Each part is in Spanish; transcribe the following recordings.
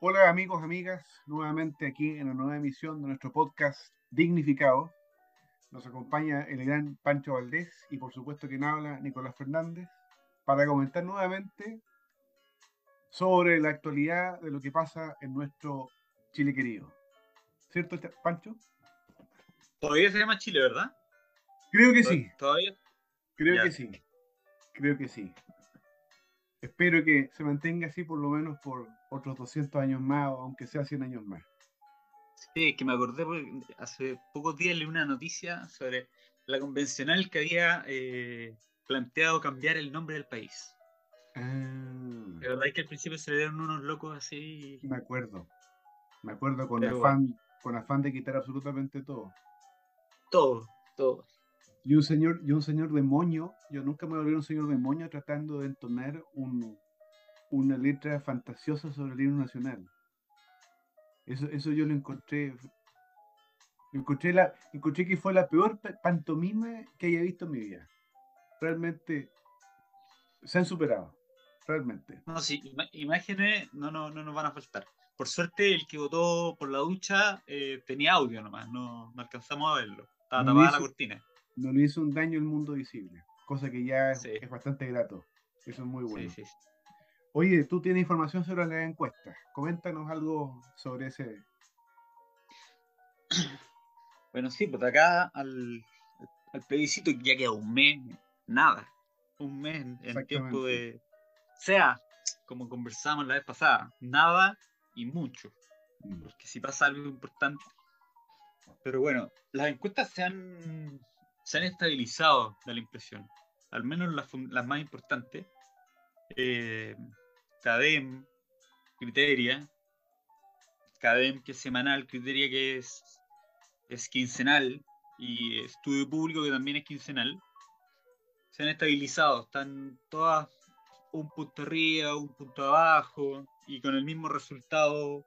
Hola amigos, amigas, nuevamente aquí en la nueva emisión de nuestro podcast Dignificado. Nos acompaña el gran Pancho Valdés y por supuesto quien habla, Nicolás Fernández, para comentar nuevamente sobre la actualidad de lo que pasa en nuestro Chile querido. ¿Cierto, Pancho? Todavía se llama Chile, ¿verdad? Creo que sí. ¿Todavía? Creo que sí. Creo que sí. Espero que se mantenga así por lo menos por otros 200 años más, o aunque sea 100 años más. Sí, que me acordé porque hace pocos días leí una noticia sobre la convencional que había eh, planteado cambiar el nombre del país. Ah, La verdad es que al principio se le dieron unos locos así. me acuerdo. Me acuerdo con Pero afán, con afán de quitar absolutamente todo. Todo, todo. Y un señor, y un señor de moño, yo nunca me volví un señor de moño tratando de entonar un, una letra fantasiosa sobre el himno nacional. Eso, eso yo lo encontré. Encontré, la, encontré que fue la peor pa- pantomima que haya visto en mi vida. Realmente se han superado. Realmente. No, sí, imágenes no, no, no nos van a faltar. Por suerte, el que votó por la ducha eh, tenía audio nomás, no, no alcanzamos a verlo. Estaba No tapada hizo- la cortina. No le hizo un daño al mundo visible. Cosa que ya es, Sí. es bastante grato. Eso es muy bueno. Sí, sí. Oye, tú tienes información sobre la encuesta. Coméntanos algo sobre ese. Bueno, sí, pues de acá al, al plebiscito ya queda un mes, nada. Un mes en, tiempo de. Sea, como conversamos la vez pasada, nada y mucho. Mm, Porque si pasa algo importante. Pero bueno, las encuestas se han, se han estabilizado, da la impresión. Al menos las, las más importantes. Eh, CADEM, Criteria. CADEM que es semanal, Criteria que es, es quincenal. Y Estudio Público que también es quincenal. Se han estabilizado, están todas un punto arriba, un punto abajo. Y con el mismo resultado.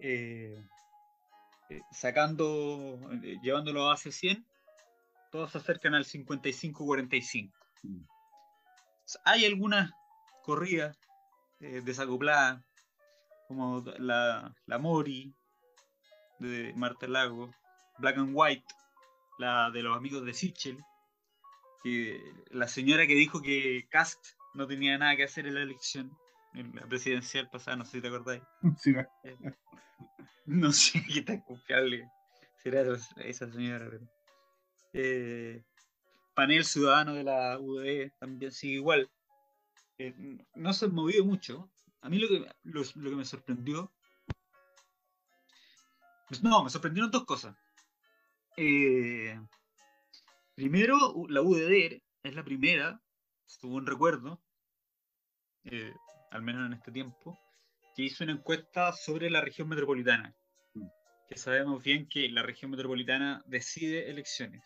eh, eh, sacando, eh, llevándolo a base 100, todos se acercan al 55-45. mm. Hay algunas corridas eh, desacopladas, como la, la Mori de Marta Lago, Black and White, la de los amigos de Sichel, que la señora que dijo que Cast no tenía nada que hacer en la elección, en la presidencial pasada, no sé si te acordáis. Sí, va. No sé qué tan confiable será esa- esa señora. pero- Eh, panel ciudadano de la UDE también sigue igual. Eh, no se han movido mucho. A mí lo que, lo, lo que me sorprendió. pues no, me sorprendieron dos cosas. Eh, primero, la UDD es la primera, según recuerdo, eh, al menos en este tiempo, que hizo una encuesta sobre la región metropolitana. Mm. Que sabemos bien que la región metropolitana decide elecciones.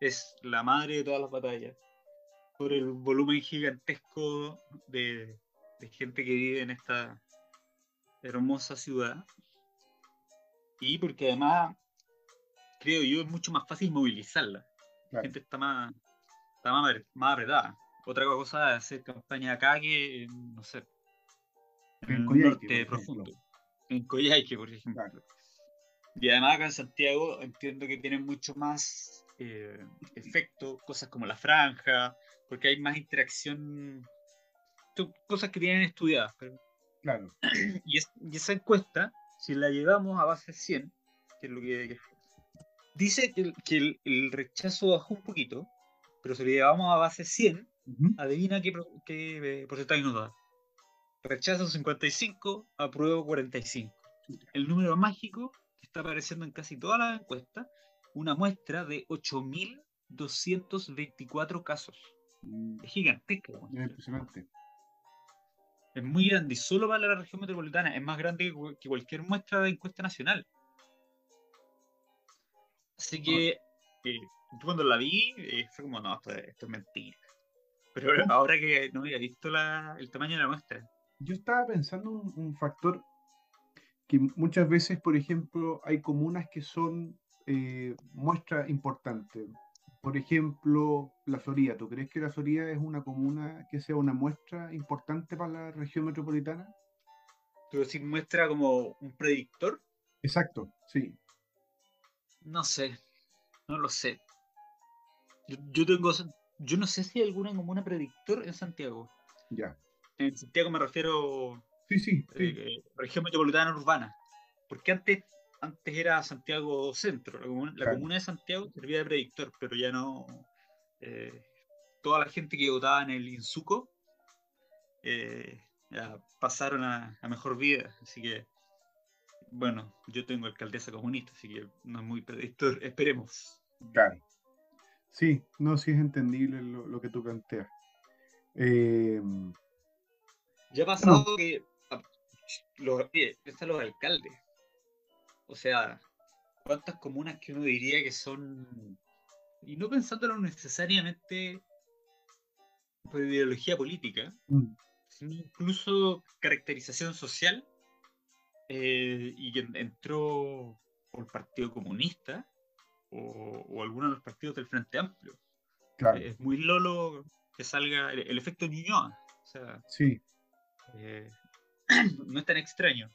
Es la madre de todas las batallas. Por el volumen gigantesco de, de gente que vive en esta hermosa ciudad. Y porque además, creo yo, es mucho más fácil movilizarla. La gente está más, está más, más apretada. Otra cosa es hacer campaña acá que, en, no sé, en En el norte profundo. En Coyhaique, por ejemplo. Claro. Y además acá en Santiago entiendo que tienen mucho más eh, efecto, cosas como la franja, porque hay más interacción, son cosas que tienen estudiadas. pero- Claro. y, es- y esa encuesta, si la llevamos a base 100, que es lo que, que- dice que, el, que el- el rechazo bajó un poquito, pero si lo llevamos a base 100, Ujú. adivina qué, qué, eh, porcentaje nos da. Rechazo 55, apruebo 45. El número mágico que está apareciendo en casi todas las encuestas, una muestra de 8.224 casos. Es gigantesca. Es muestra. impresionante. Es muy grande y solo para la región metropolitana es más grande que, cu- que cualquier muestra de encuesta nacional. Así que eh, yo cuando la vi eh, fue como, no, esto, esto es mentira. Pero ahora que no había visto la- el tamaño de la muestra, Yo estaba pensando un, un factor que muchas veces, por ejemplo, hay comunas que son eh, muestras importantes. Por ejemplo, la Florida. ¿Tú crees que la Florida es una comuna que sea una muestra importante para la región metropolitana? tú decís muestra como un predictor. Exacto, sí. No sé, no lo sé. Yo, tengo, yo no sé si hay alguna comuna predictor en Santiago. Ya. En Santiago me refiero sí, sí, sí. Eh, región metropolitana urbana. Porque antes, antes era Santiago Centro. La, comuna, de Santiago servía de predictor, pero ya no. Eh, toda la gente que votaba en el Insuco eh, ya pasaron a, mejor vida. Así que, bueno, yo tengo alcaldesa comunista, así que no es muy predictor. Esperemos. Claro. Sí, no, sí es entendible lo, que tú planteas. Eh, ya ha pasado que los, están los alcaldes. O sea, cuántas comunas que uno diría que son, y no pensándolo necesariamente por ideología política, mm. sino incluso caracterización social, eh, y que entró por el Partido Comunista o, o alguno de los partidos del Frente Amplio. es muy lolo que salga el, efecto Ñuñoa. O sea, sí. Eh, no es tan extraño.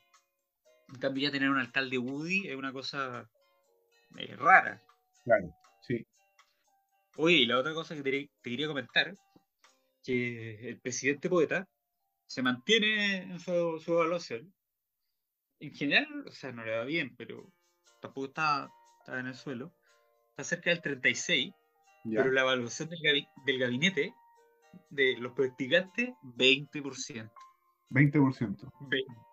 En cambio, ya tener un alcalde Woody es una cosa eh, rara. Claro, sí. Oye, y la otra cosa que te, quería comentar, que el presidente poeta se mantiene en su, evaluación. En general, o sea, no le va bien, pero tampoco está, está en el suelo. Está cerca del 36, pero la evaluación del, del gabinete de los practicantes, 20%. 20%. 20%.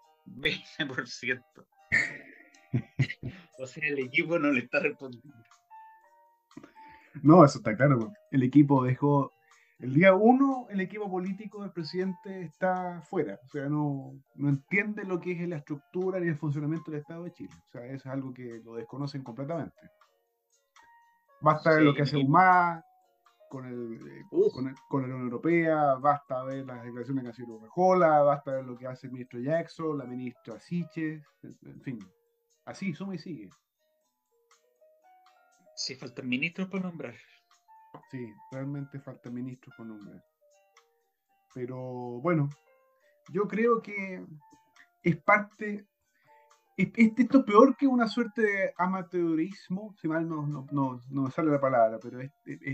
O sea, el equipo no le está respondiendo. No, eso está claro. El equipo dejó. El día uno, el equipo político del presidente está fuera. O sea, no, no entiende lo que es la estructura ni el funcionamiento del Estado de Chile. O sea, eso es algo que lo desconocen completamente. Basta ver lo que hace UMA, con, el, eh, con, la Unión Europea, basta ver las declaraciones que ha sido Rejola, basta ver lo que hace el ministro Jackson, la ministra Siches, en fin, así, suma y sigue. Sí, faltan ministros por nombrar. Sí, realmente faltan ministros por nombrar. Pero bueno, yo creo que es parte esto es peor que una suerte de amateurismo, si mal no, no, no, me sale la palabra, pero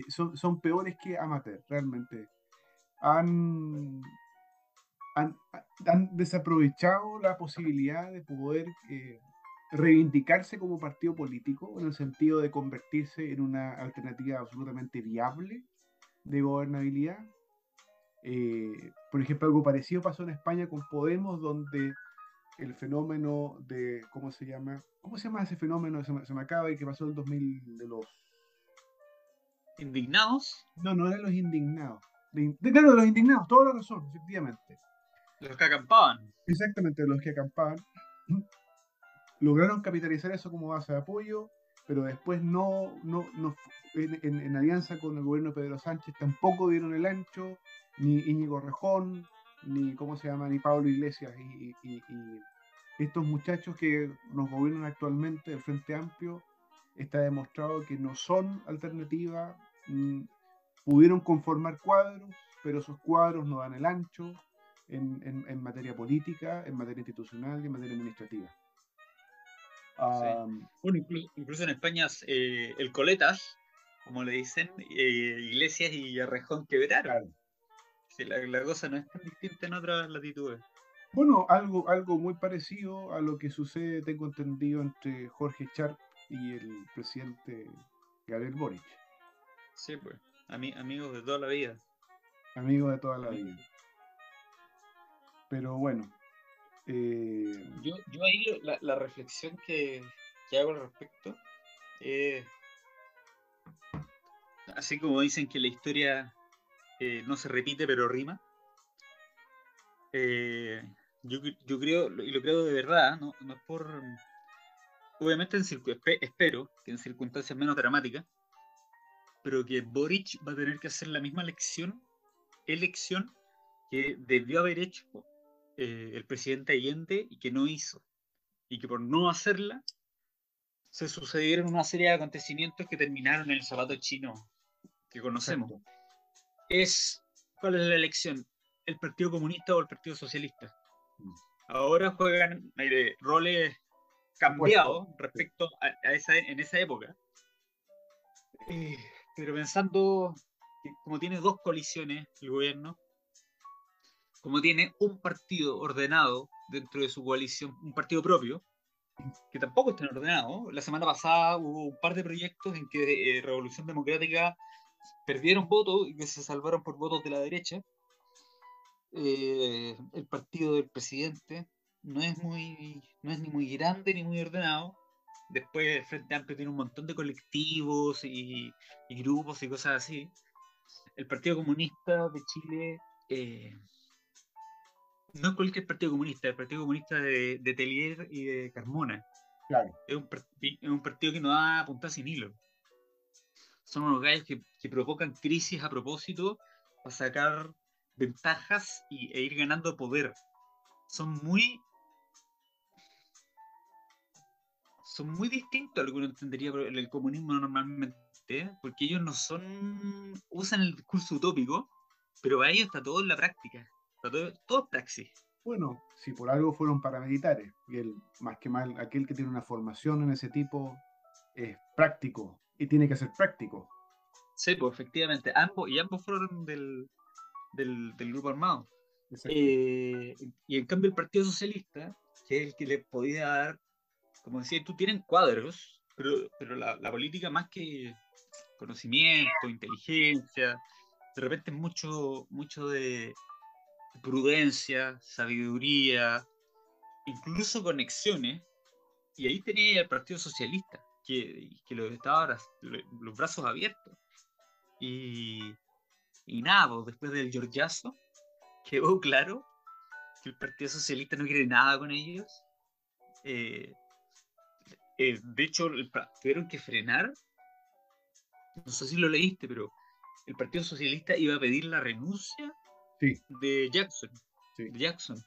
son, son, peores que amateur, realmente. Han, han, desaprovechado la posibilidad de poder eh, reivindicarse como partido político en el sentido de convertirse en una alternativa absolutamente viable de gobernabilidad. Eh, por ejemplo, algo parecido pasó en España con Podemos, donde el fenómeno de, ¿cómo se llama? ¿Cómo se llama ese fenómeno? Se me, se me acaba y que pasó en el 2000 de los... ¿Indignados? No, no eran los indignados. De, claro, de los indignados, toda la razón, efectivamente. Los que acampaban. Exactamente, los que acampaban. Lograron capitalizar eso como base de apoyo, pero después no, no, no en, en, alianza con el gobierno de Pedro Sánchez tampoco dieron el ancho, ni Íñigo Rejón, ni cómo se llama, ni Pablo Iglesias y, estos muchachos que nos gobiernan actualmente del Frente Amplio, está demostrado que no son alternativa, mm, pudieron conformar cuadros, pero esos cuadros no dan el ancho en, materia política, en materia institucional y en materia administrativa. Bueno, incluso, en España eh, el Coletas, como le dicen, eh, Iglesias y Arrejón quebraron la, cosa no es tan distinta en otras latitudes. Bueno, algo, algo muy parecido a lo que sucede, tengo entendido, entre Jorge Sharp y el presidente Gabriel Boric. Sí, pues, amigos de toda la vida. Amigos de toda la vida. Pero bueno. Eh, yo, yo ahí la, reflexión que, hago al respecto así como dicen que la historia eh, no se repite pero rima. Eh, yo, creo, y lo creo de verdad, no, es por... Obviamente en espero que en circunstancias menos dramáticas, pero que Boric va a tener que hacer la misma lección, elección que debió haber hecho eh, el presidente Allende y que no hizo. Y que por no hacerla se sucedieron una serie de acontecimientos que terminaron en el zapato chino que conocemos es, ¿cuál es la elección? ¿El Partido Comunista o el Partido Socialista? ahora juegan eh, roles cambiados respecto a, esa, en esa época. Eh, pero pensando que como tiene dos coaliciones el gobierno, como tiene un partido ordenado dentro de su coalición, un partido propio, que tampoco está ordenado. La semana pasada hubo un par de proyectos en que eh, Revolución Democrática perdieron votos y que se salvaron por votos de la derecha. Eh, el partido del presidente no es muy no es ni muy grande ni muy ordenado después el Frente Amplio tiene un montón de colectivos y, grupos y cosas así el Partido Comunista de Chile eh, no es cualquier Partido Comunista el Partido Comunista de, de Telier y de Carmona claro. es, un, es un partido que no da punta sin hilo son unos gallos que, que provocan crisis a propósito para sacar ventajas y, e ir ganando poder. Son muy. Son muy distintos a lo que uno entendería por el comunismo normalmente, porque ellos no son. usan el discurso utópico, pero a ellos está todo en la práctica. todo, todo es praxis. Bueno, si por algo fueron paramilitares, y el, más que mal, aquel que tiene una formación en ese tipo es práctico y tiene que ser práctico. Sí, pues efectivamente, ambos, y ambos fueron del, del, grupo armado. Eh, y en cambio el Partido Socialista, que es el que le podía dar, como decía, tú tienen cuadros, pero, pero la, política más que conocimiento, inteligencia, de repente mucho, mucho de prudencia, sabiduría, incluso conexiones, y ahí tenía el Partido Socialista, que, que lo estaba los brazos abiertos. Y, y nada, pues, después del Georgiazo, quedó claro que el Partido Socialista no quiere nada con ellos. Eh, eh, de hecho, tuvieron que frenar. No sé si lo leíste, pero el Partido Socialista iba a pedir la renuncia de Jackson. Jackson.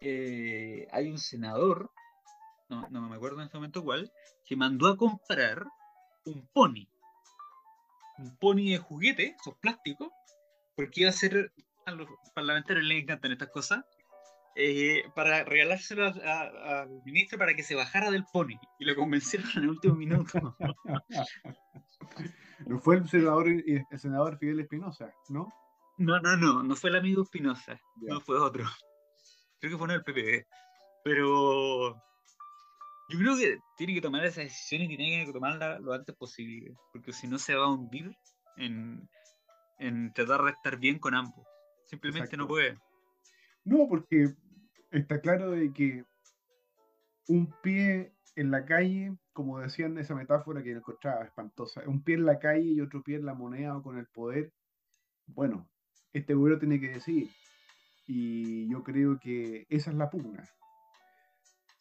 Eh, hay un senador, no, no me acuerdo en este momento cuál, que mandó a comprar un pony. Un pony de juguete, esos plásticos, porque iba a ser, a los parlamentarios les encantan estas cosas, eh, para regalárselo al ministro para que se bajara del pony. Y lo convencieron en el último minuto. no fue el senador, el senador Fidel Espinosa, ¿no? No, no, no, no fue el amigo Espinosa, no fue otro. Creo que fue uno del PPD. Pero yo creo que tiene que tomar esa decisión y tiene que tomarla lo antes posible, porque si no se va a hundir en, en tratar de estar bien con ambos. Simplemente no puede. No, porque está claro de que un pie en la calle, como decían esa metáfora que encontraba espantosa, un pie en la calle y otro pie en la moneda o con el poder, bueno, este gobierno tiene que decir. Y yo creo que esa es la pugna.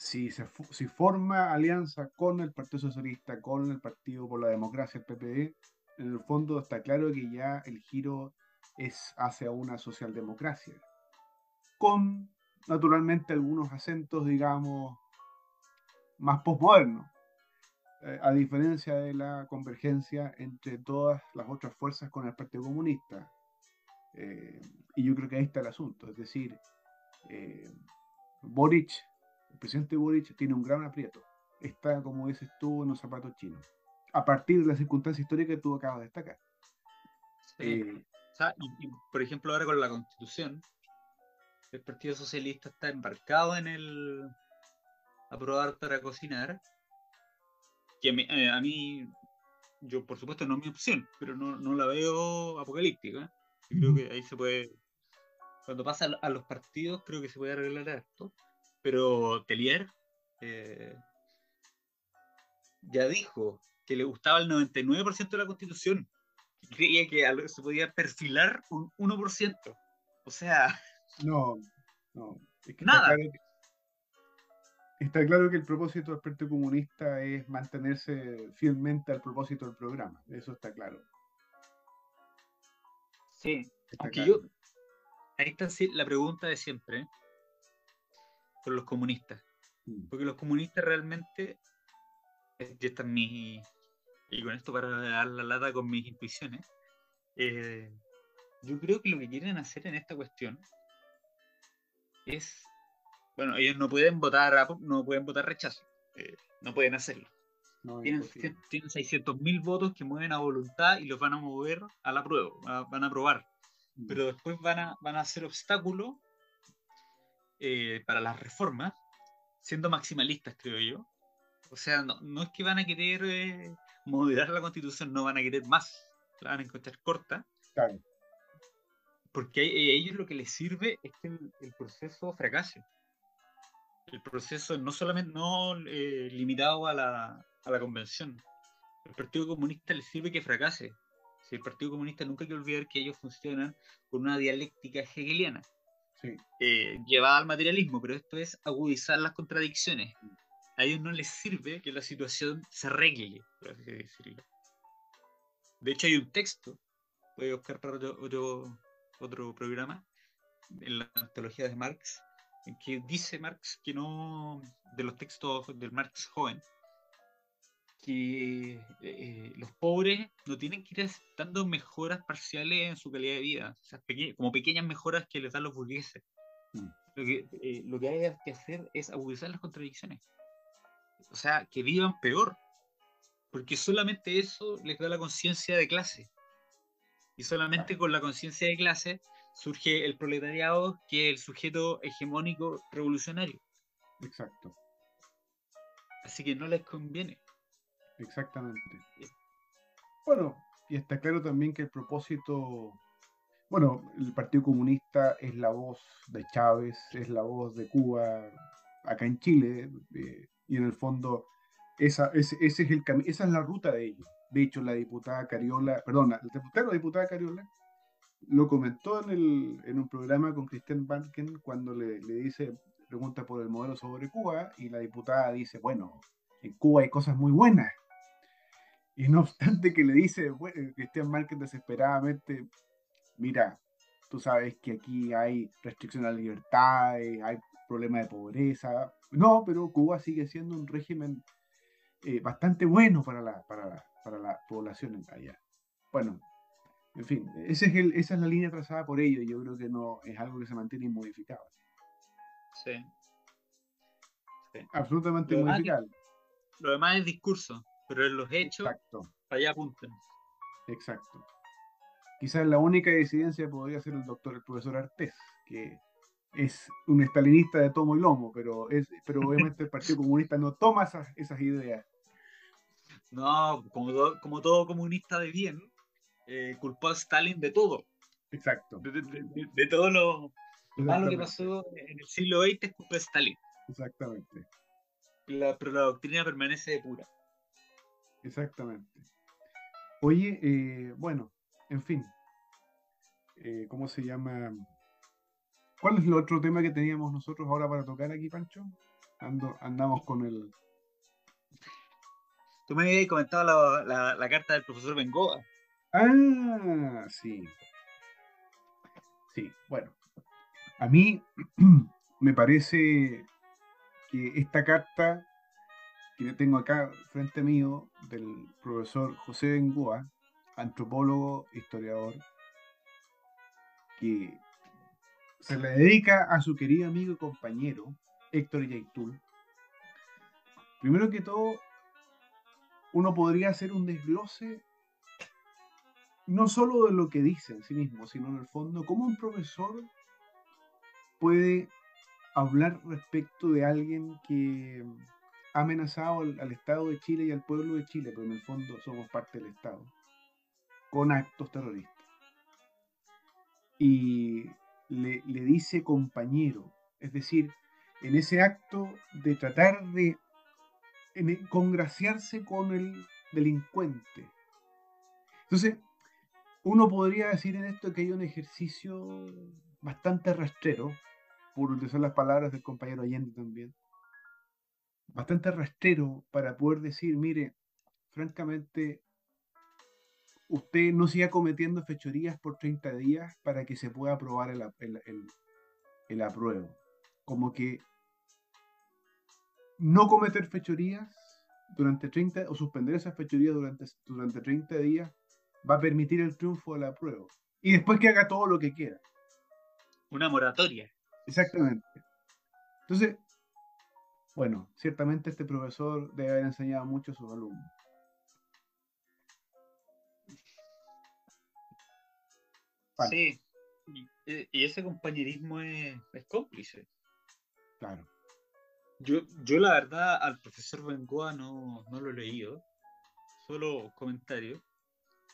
Si, se, si forma alianza con el Partido Socialista, con el Partido por la Democracia, el PPD, en el fondo está claro que ya el giro es hacia una socialdemocracia, con naturalmente algunos acentos, digamos, más postmodernos, eh, a diferencia de la convergencia entre todas las otras fuerzas con el Partido Comunista. Eh, y yo creo que ahí está el asunto, es decir, eh, Boric, el presidente Boric tiene un gran aprieto, está, como dices tú, en los zapatos chinos a partir de la circunstancia histórica que tú acabas de destacar. Eh, y, por ejemplo, ahora con la constitución, el Partido Socialista está embarcado en el aprobar para cocinar, que eh, a mí, yo por supuesto no es mi opción, pero no, la veo apocalíptica. creo que ahí se puede, cuando pasa a los partidos, creo que se puede arreglar esto. Pero Telier eh, ya dijo que le gustaba el 99% de la constitución. Creía que se podía perfilar un 1%. O sea. No, no. nada. Está claro, que, el propósito del Partido Comunista es mantenerse fielmente al propósito del programa. Eso está claro. Sí. Aunque yo. Ahí está la pregunta de siempre. Por los comunistas. Mm. Porque los comunistas realmente. Eh, y esta es mi, y con esto para dar la lata con mis intuiciones, eh, yo creo que lo que quieren hacer en esta cuestión es Bueno, ellos no pueden votar, no pueden votar rechazo. Eh, no pueden hacerlo. tienen, tienen 600.000 votos que mueven a voluntad y los van a mover a la prueba, van a aprobar. Mm. Pero después van a, van a hacer obstáculo eh, para las reformas, siendo maximalistas, creo yo. O sea, no, es que van a querer eh, moderar la constitución, no van a querer más, la van a encontrar corta. Porque a ellos lo que les sirve es que el, proceso fracase. El proceso no solamente no eh, limitado a la, a la convención. El Partido Comunista les sirve que fracase. Si el Partido Comunista nunca hay que olvidar que ellos funcionan con una dialéctica hegeliana. Eh, llevada al materialismo, pero esto es agudizar las contradicciones. A ellos no les sirve que la situación se arregle, por así decirlo. De hecho, hay un texto, voy a buscar para otro, otro, programa, en la antología de Marx, en que dice Marx que no, de los textos del Marx joven, que eh, los pobres no tienen que ir aceptando mejoras parciales en su calidad de vida, como pequeñas mejoras que les dan los burgueses. Mm. Lo, que, eh, lo que hay que hacer es agudizar las contradicciones. O sea, que vivan peor, porque solamente eso les da la conciencia de clase. Y solamente con la conciencia de clase surge el proletariado, que es el sujeto hegemónico revolucionario. Exacto. Así que no les conviene. Exactamente. Bueno, y está claro también que el propósito, bueno, el Partido Comunista es la voz de Chávez, es la voz de Cuba acá en Chile, eh, y en el fondo esa, ese, es el esa es la ruta de ellos. De hecho, la diputada Cariola, perdón, el diputado, la diputada Cariola, lo comentó en, el, en un programa con Cristian Banken cuando le, le dice, pregunta por el modelo sobre Cuba, y la diputada dice, bueno, en Cuba hay cosas muy buenas, y no obstante que le dice bueno, Cristian Márquez desesperadamente, mira, tú sabes que aquí hay restricción a la libertad, hay problemas de pobreza. No, pero Cuba sigue siendo un régimen eh, bastante bueno para la, para, la, para la población allá. Bueno, en fin, ese es el, esa es la línea trazada por ellos y yo creo que no es algo que se mantiene inmodificado. Sí. Absolutamente modificable. Lo demás es discurso pero en los hechos, Exacto. allá apuntan. Exacto. Quizás la única disidencia podría ser el doctor, el profesor Artés, que es un estalinista de tomo y lomo, pero, es, pero obviamente el Partido Comunista no toma esas, esas ideas. No, como, como todo comunista de bien, eh, culpó a Stalin de todo. Exacto. De, todo lo malo que pasó en el siglo XX, culpó a Stalin. Exactamente. pero la doctrina permanece de pura. Exactamente. Oye, eh, bueno, en fin. Eh, ¿Cómo se llama? ¿Cuál es el otro tema que teníamos nosotros ahora para tocar aquí, Pancho? Ando, andamos con el. Tú me habías comentado la, la, carta del profesor Bengoa. Ah, sí. Sí, bueno. A mí me parece que esta carta que tengo acá frente mío del profesor José Bengoa, antropólogo, historiador, que se le dedica a su querido amigo y compañero Héctor Yaitul. Primero que todo, uno podría hacer un desglose no solo de lo que dice en sí mismo, sino en el fondo, cómo un profesor puede hablar respecto de alguien que amenazado al, Estado de Chile y al pueblo de Chile, pero en el fondo somos parte del Estado, con actos terroristas. Y le, dice compañero, es decir, en ese acto de tratar de congraciarse con el delincuente. Entonces, uno podría decir en esto que hay un ejercicio bastante rastrero, por utilizar las palabras del compañero Allende también, bastante rastrero para poder decir, mire, francamente, usted no siga cometiendo fechorías por 30 días para que se pueda aprobar el, el, apruebo. Como que no cometer fechorías durante 30 o suspender esas fechorías durante, durante 30 días va a permitir el triunfo del apruebo. Y después que haga todo lo que quiera. Una moratoria. Exactamente. Entonces, bueno, ciertamente este profesor debe haber enseñado mucho a sus alumnos. Sí, y, ese compañerismo es, cómplice. Claro. Yo, yo la verdad al profesor Bengoa no, no lo he leído, solo comentarios,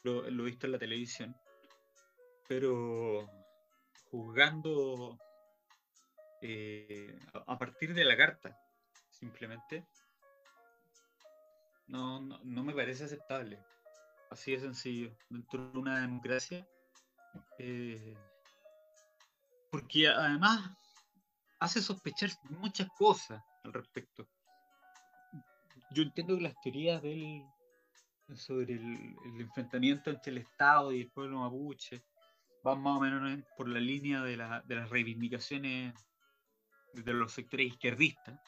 lo, lo, he visto en la televisión, pero juzgando eh, a, partir de la carta, simplemente, no, no, me parece aceptable. Así de sencillo. Dentro de una democracia, eh, porque además hace sospechar muchas cosas al respecto. Yo entiendo que las teorías del sobre el, enfrentamiento entre el Estado y el pueblo mapuche van más o menos por la línea de, de las reivindicaciones de los sectores izquierdistas,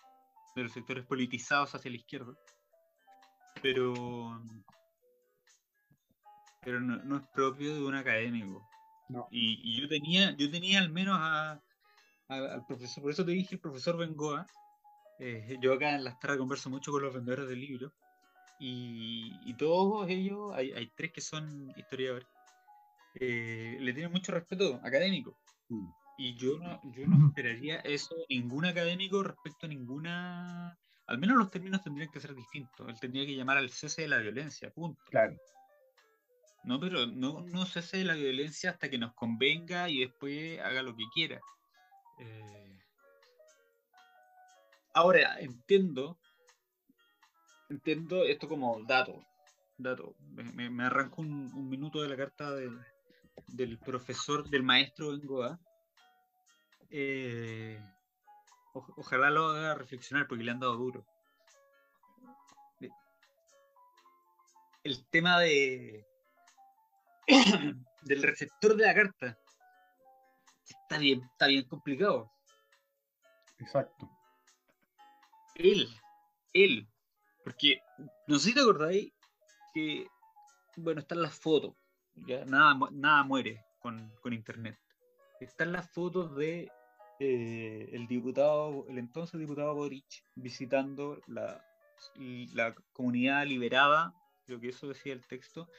de los sectores politizados hacia la izquierda, pero, pero no, es propio de un académico. Y, yo tenía, yo tenía al menos al profesor, por eso te dije el profesor Bengoa, eh, yo acá en las tardes converso mucho con los vendedores de libros, y, todos ellos, hay, hay, tres que son historiadores, eh, le tienen mucho respeto académico. Mm. Y yo no, yo no esperaría eso ningún académico respecto a ninguna. Al menos los términos tendrían que ser distintos. Él tendría que llamar al cese de la violencia, punto. Claro. No, pero no, no cese de la violencia hasta que nos convenga y después haga lo que quiera. Eh, ahora, entiendo. Entiendo esto como dato. Dato. Me, arranco un, minuto de la carta del profesor, del maestro Bengoa eh, ojalá lo haga reflexionar porque le han dado duro. El tema de del receptor de la carta está bien, está bien complicado. Exacto. Él, él, porque no sé si te acordáis que, bueno, están las fotos, ya nada, nada muere con, con internet. Están las fotos de eh, el diputado, el entonces diputado Boric, visitando la, la comunidad liberada, lo que eso decía el texto,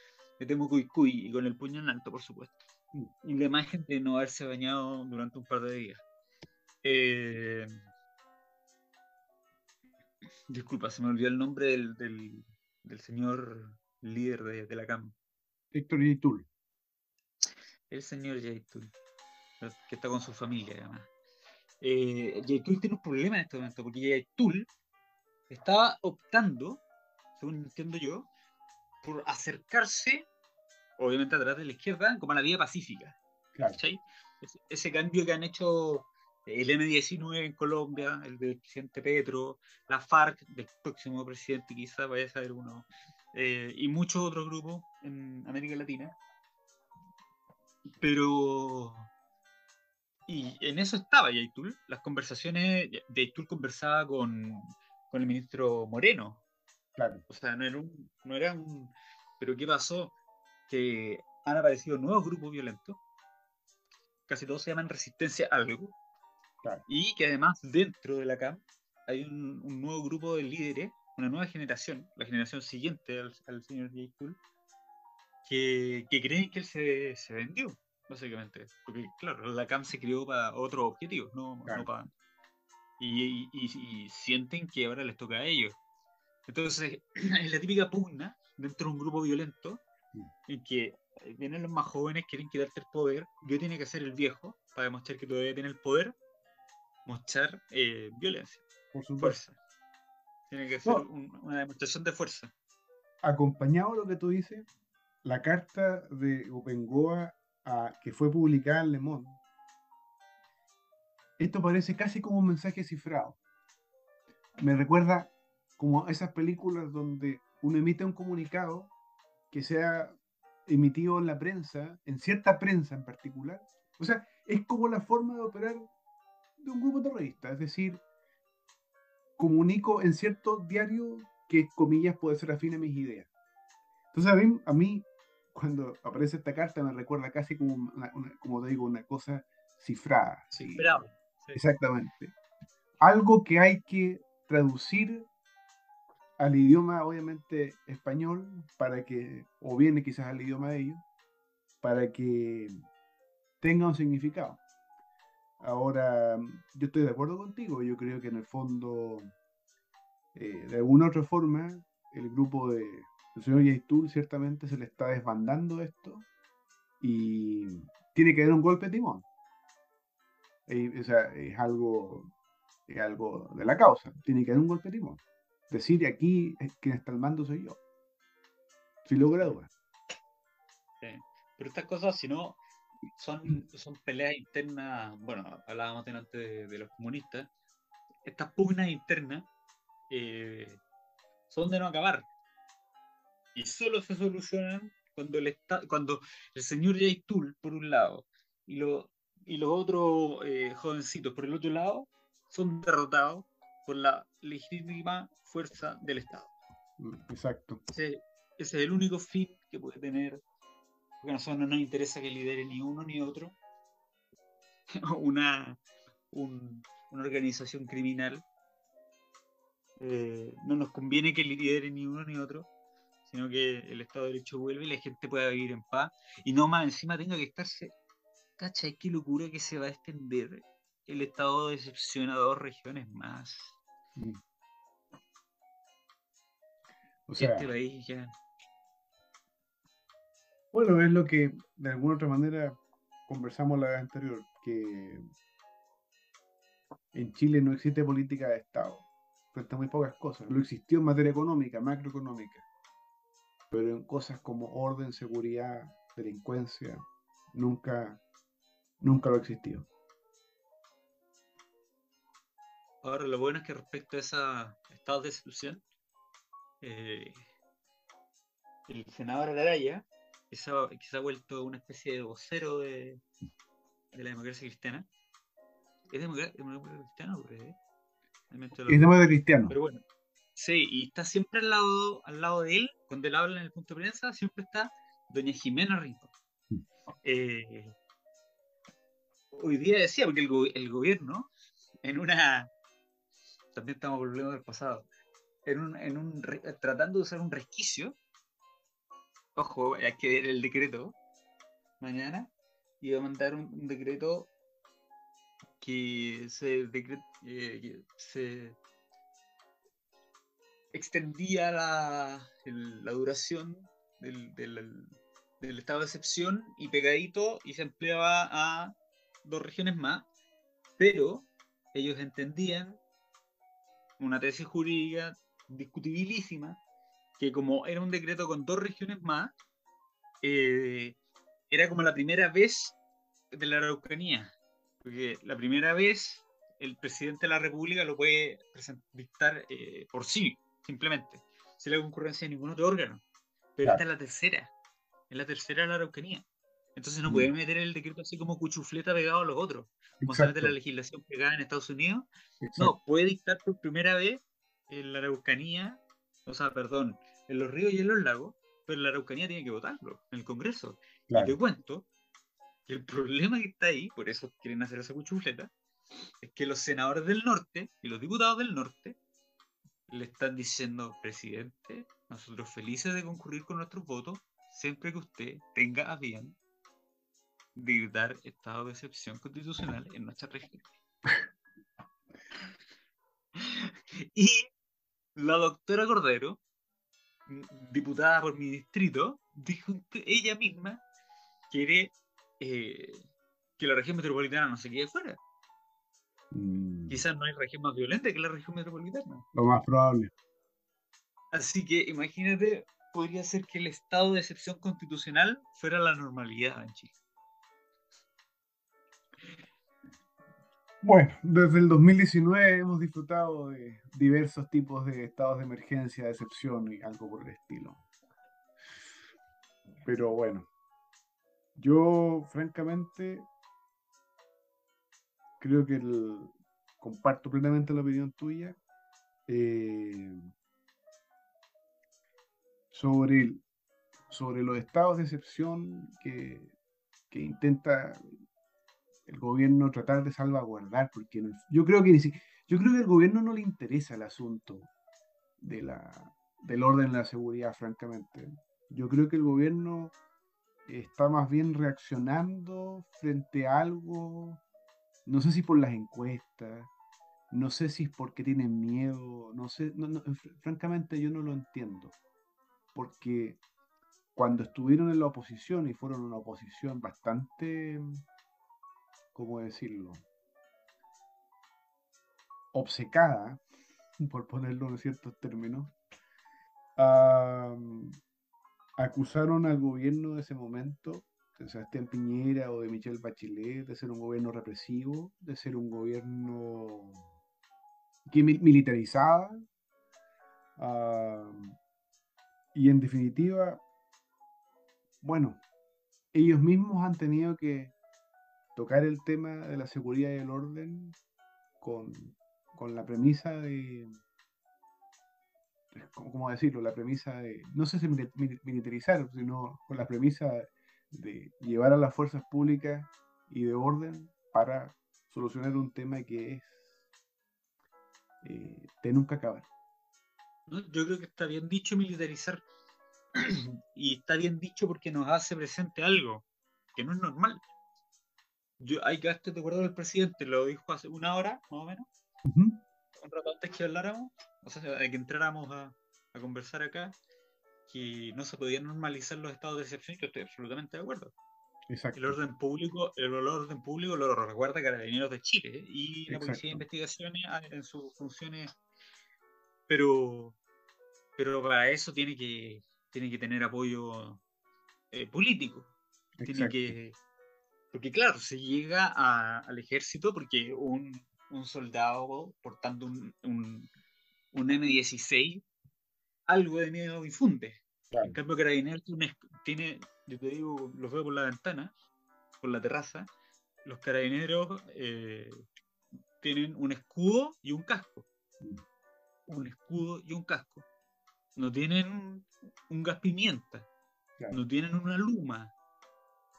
de Temucuicuy, y con el puño en alto, por supuesto. Y la imagen de no haberse bañado durante un par de días. Eh, disculpa, se me olvidó el nombre del, del, señor líder de, la CAM. Héctor Yaitul. El señor Yaitul, que está con su familia además eh, tiene un problema en este momento, porque Yaitul estaba optando, según entiendo yo, por acercarse, obviamente atrás de la izquierda, como a la vía pacífica. Ese, cambio que han hecho el M19 en Colombia, el del presidente Petro, la FARC, del próximo presidente quizás vaya a saber uno, eh, y muchos otros grupos en América Latina. Pero y en eso estaba Yaitul. Las conversaciones, Yaitul conversaba con, con el ministro Moreno. Claro. O sea, no era un, no era un. Pero ¿qué pasó? Que han aparecido nuevos grupos violentos. Casi todos se llaman Resistencia Algo. Claro. Y que además dentro de la CAM hay un, un, nuevo grupo de líderes, una nueva generación, la generación siguiente al, al señor que, que creen que él se, se vendió básicamente. Porque, claro, la CAM se creó para otros objetivos, no, para. Y, y, sienten que ahora les toca a ellos. Entonces, es la típica pugna dentro de un grupo violento mm. en que vienen los más jóvenes, quieren quitarte el poder. Yo tiene que ser el viejo para demostrar que todavía tiene el poder, mostrar eh, violencia, Por fuerza. Tiene que ser una demostración de fuerza. Acompañado de lo que tú dices, la carta de Opengoa que fue publicada en Le Monde, esto parece casi como un mensaje cifrado. Me recuerda como esas películas donde uno emite un comunicado que sea emitido en la prensa, en cierta prensa en particular. O sea, es como la forma de operar de un grupo terrorista, es decir, comunico en cierto diario que, comillas, puede ser afín a mis ideas. Entonces, a mí, a mí cuando aparece esta carta me recuerda casi como, como te digo, una cosa cifrada. Cifrada. Exactamente. algo que hay que traducir al idioma, obviamente, español, para que, o viene quizás al idioma de ellos, para que tenga un significado. Ahora, yo estoy de acuerdo contigo, yo creo que en el fondo, eh, de alguna otra forma, el grupo de el señor Yaitul ciertamente se le está desbandando esto y tiene que haber un golpe de timón. o sea, es algo, es algo de la causa, tiene que haber un golpe de timón. Decir aquí quien está al mando soy yo. Sin lugar a dudas. Pero estas cosas, si no, son, son peleas internas, bueno, hablábamos antes de, los comunistas, estas pugnas internas eh, son de no acabar. Y solo se solucionan cuando el, cuando el señor Yaitul, por un lado, y, lo, y los otros eh, jovencitos por el otro lado, son derrotados por la legítima fuerza del Estado. Exacto. Ese, ese es el único fin que puede tener porque a nosotros no nos interesa que lidere ni uno ni otro, una, una organización criminal. Eh, no nos conviene que lidere ni uno ni otro, sino que el Estado de Derecho vuelve y la gente pueda vivir en paz y no más encima tenga que estarse. ¿Cachai? Qué locura que se va a extender el estado de excepción a dos regiones más. Mm. O sea, este país ya bueno, es lo que de alguna otra manera conversamos la vez anterior, que en Chile no existe política de Estado frente a muy pocas cosas. Lo existió en materia económica, macroeconómica, pero en cosas como orden, seguridad, delincuencia, nunca, nunca lo existió. Ahora, lo bueno es que respecto a esa estado de excepción, eh, el senador Araya que se ha vuelto una especie de vocero de, de la democracia cristiana. ¿Es democracia, cristiana? Pues, ¿eh? Es democracia cristiana. Pero bueno, sí, y está siempre al lado, al lado de él, cuando él habla en el punto de prensa, siempre está doña Jimena Rincón. Mm. Eh, hoy día decía, porque el, el, gobierno, en una. También estamos volviendo al pasado. En un, en un, tratando de usar un resquicio, ojo, hay que ver el decreto mañana va a mandar un, decreto que se, eh, se extendía la, duración del, del, estado de excepción y pegadito y se empleaba a dos regiones más, pero ellos entendían una tesis jurídica discutibilísima que como era un decreto con dos regiones más, eh, era como la primera vez de la Araucanía. Porque la primera vez el presidente de la República lo puede dictar eh, por sí, simplemente, sin la concurrencia de ningún otro órgano. Pero esta es la tercera. Es la tercera de la Araucanía. Entonces no puede mm. meter el decreto así como cuchufleta pegado a los otros. Como se mete la legislación pegada en Estados Unidos. No, puede dictar por primera vez en la Araucanía o sea, perdón, en los ríos y en los lagos, pero la Araucanía tiene que votarlo en el Congreso. Y te cuento que el problema que está ahí, por eso quieren hacer esa cuchufleta, es que los senadores del norte y los diputados del norte le están diciendo, presidente, nosotros felices de concurrir con nuestros votos, siempre que usted tenga a bien de dar estado de excepción constitucional en nuestra región. y la doctora Cordero, diputada por mi distrito, dijo ella misma quiere eh, que la región metropolitana no se quede fuera. Mm. Quizás no hay región más violenta que la región metropolitana. Lo más probable. Así que imagínate, podría ser que el estado de excepción constitucional fuera la normalidad en Chile. Bueno, desde el 2019 hemos disfrutado de diversos tipos de estados de emergencia, de excepción y algo por el estilo. Pero bueno, yo francamente creo que comparto plenamente la opinión tuya eh, sobre, sobre los estados de excepción que, que intenta el gobierno tratar de salvaguardar, porque yo creo que yo creo que al gobierno no le interesa el asunto de la, del orden de la seguridad, francamente. Yo creo que el gobierno está más bien reaccionando frente a algo, no sé si por las encuestas, no sé si es porque tienen miedo, no sé, francamente yo no lo entiendo, porque cuando estuvieron en la oposición y fueron una oposición bastante, ¿cómo decirlo? obcecada, por ponerlo en ciertos términos, acusaron al gobierno de ese momento, de Sebastián Piñera o de Michelle Bachelet, de ser un gobierno represivo, de ser un gobierno que militarizaba. y en definitiva, bueno, ellos mismos han tenido que tocar el tema de la seguridad y el orden con, con la premisa de, ¿cómo decirlo? La premisa de, no sé si militarizar, sino con la premisa de llevar a las fuerzas públicas y de orden para solucionar un tema que es eh, de nunca acabar. yo creo que está bien dicho militarizar y está bien dicho porque nos hace presente algo que no es normal. Yo, hay que estar de acuerdo el presidente, lo dijo hace una hora, más o menos, un rato antes que habláramos, o sea, de que entráramos a, conversar acá, que no se podían normalizar los estados de excepción, yo estoy absolutamente de acuerdo. El orden público, el orden público lo recuerda Carabineros de Chile y la Policía de Investigaciones ah, en sus funciones, pero, pero para eso tiene que, tiene que tener apoyo eh, político. Tiene que, porque claro, se llega al ejército porque un, un soldado portando un, un, un, M16, algo de miedo difunde. En cambio, Carabineros tiene, tiene, yo te digo, los veo por la ventana, por la terraza, los carabineros eh, tienen un escudo y un casco. Un escudo y un casco. No tienen un gas pimienta. No tienen una luma.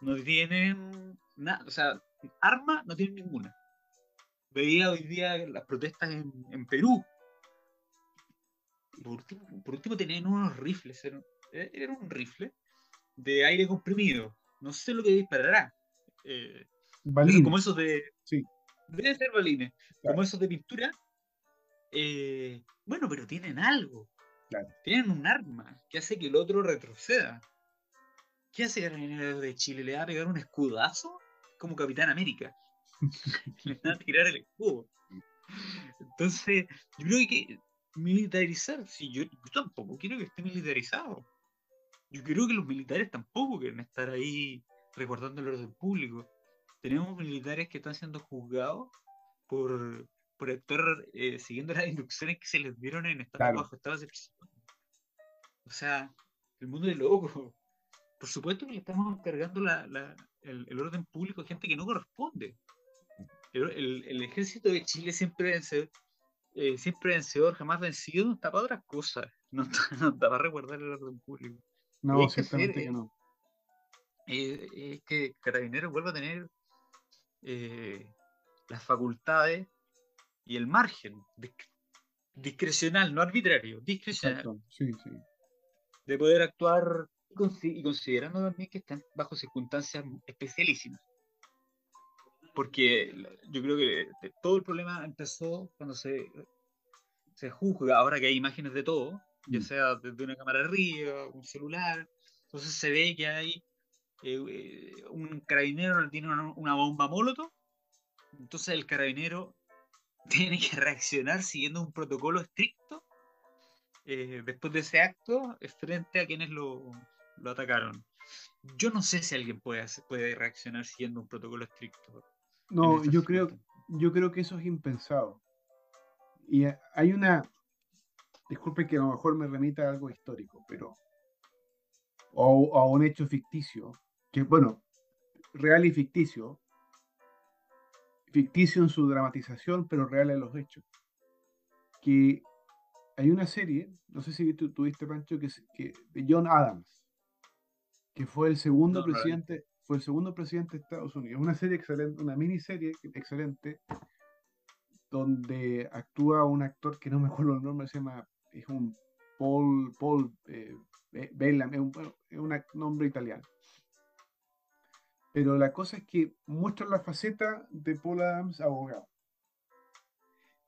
No tienen nada. O sea, arma no tienen ninguna veía hoy día las protestas en, Perú. Por último, tenían unos rifles, era, un rifle de aire comprimido. No sé lo que disparará. Eh, como esos de. Sí. Deben ser balines. Como esos de pintura. Eh, bueno, pero tienen algo. Tienen un arma que hace que el otro retroceda. ¿Qué hace Carabineros de Chile? ¿Le va a pegar un escudazo? Como Capitán América. le van a tirar el escudo. Entonces, yo creo que militarizar, si yo, tampoco quiero que esté militarizado. Yo creo que los militares tampoco quieren estar ahí recordando el orden público. Tenemos militares que están siendo juzgados por, por actuar eh, siguiendo las instrucciones que se les dieron en estado bajo estado de O sea, el mundo es loco. Por supuesto que le estamos cargando la, el, el, orden público a gente que no corresponde el, ejército de Chile siempre vencedor, eh, siempre vencedor, jamás vencido, no está para otras cosas, no está, para recordar el orden público. No, ciertamente que, no. es que Carabineros vuelva a tener eh, las facultades y el margen discrecional, no arbitrario, discrecional. De poder actuar y considerando también que están bajo circunstancias especialísimas porque yo creo que todo el problema empezó cuando se, se juzga, ahora que hay imágenes de todo, ya mm. sea desde una cámara arriba, un celular, entonces se ve que hay eh, eh, un carabinero tiene una, bomba molotov, entonces el carabinero tiene que reaccionar siguiendo un protocolo estricto eh, después de ese acto frente a quienes lo, lo atacaron. Yo no sé si alguien puede, puede reaccionar siguiendo un protocolo estricto. No, yo creo, yo creo que eso es impensado. Y hay una, disculpe que a lo mejor me remita a algo histórico, pero, o a un hecho ficticio, que bueno, real y ficticio, ficticio en su dramatización, pero real en los hechos. Que hay una serie, no sé si tú tuviste, Pancho, que, que, de John Adams, que fue el segundo presidente, fue el segundo presidente de Estados Unidos. Una serie excelente, una miniserie excelente, donde actúa un actor que no me acuerdo el nombre, se llama, es un Paul, Paul eh, Bellam, es un, nombre italiano. Pero la cosa es que muestra la faceta de Paul Adams abogado.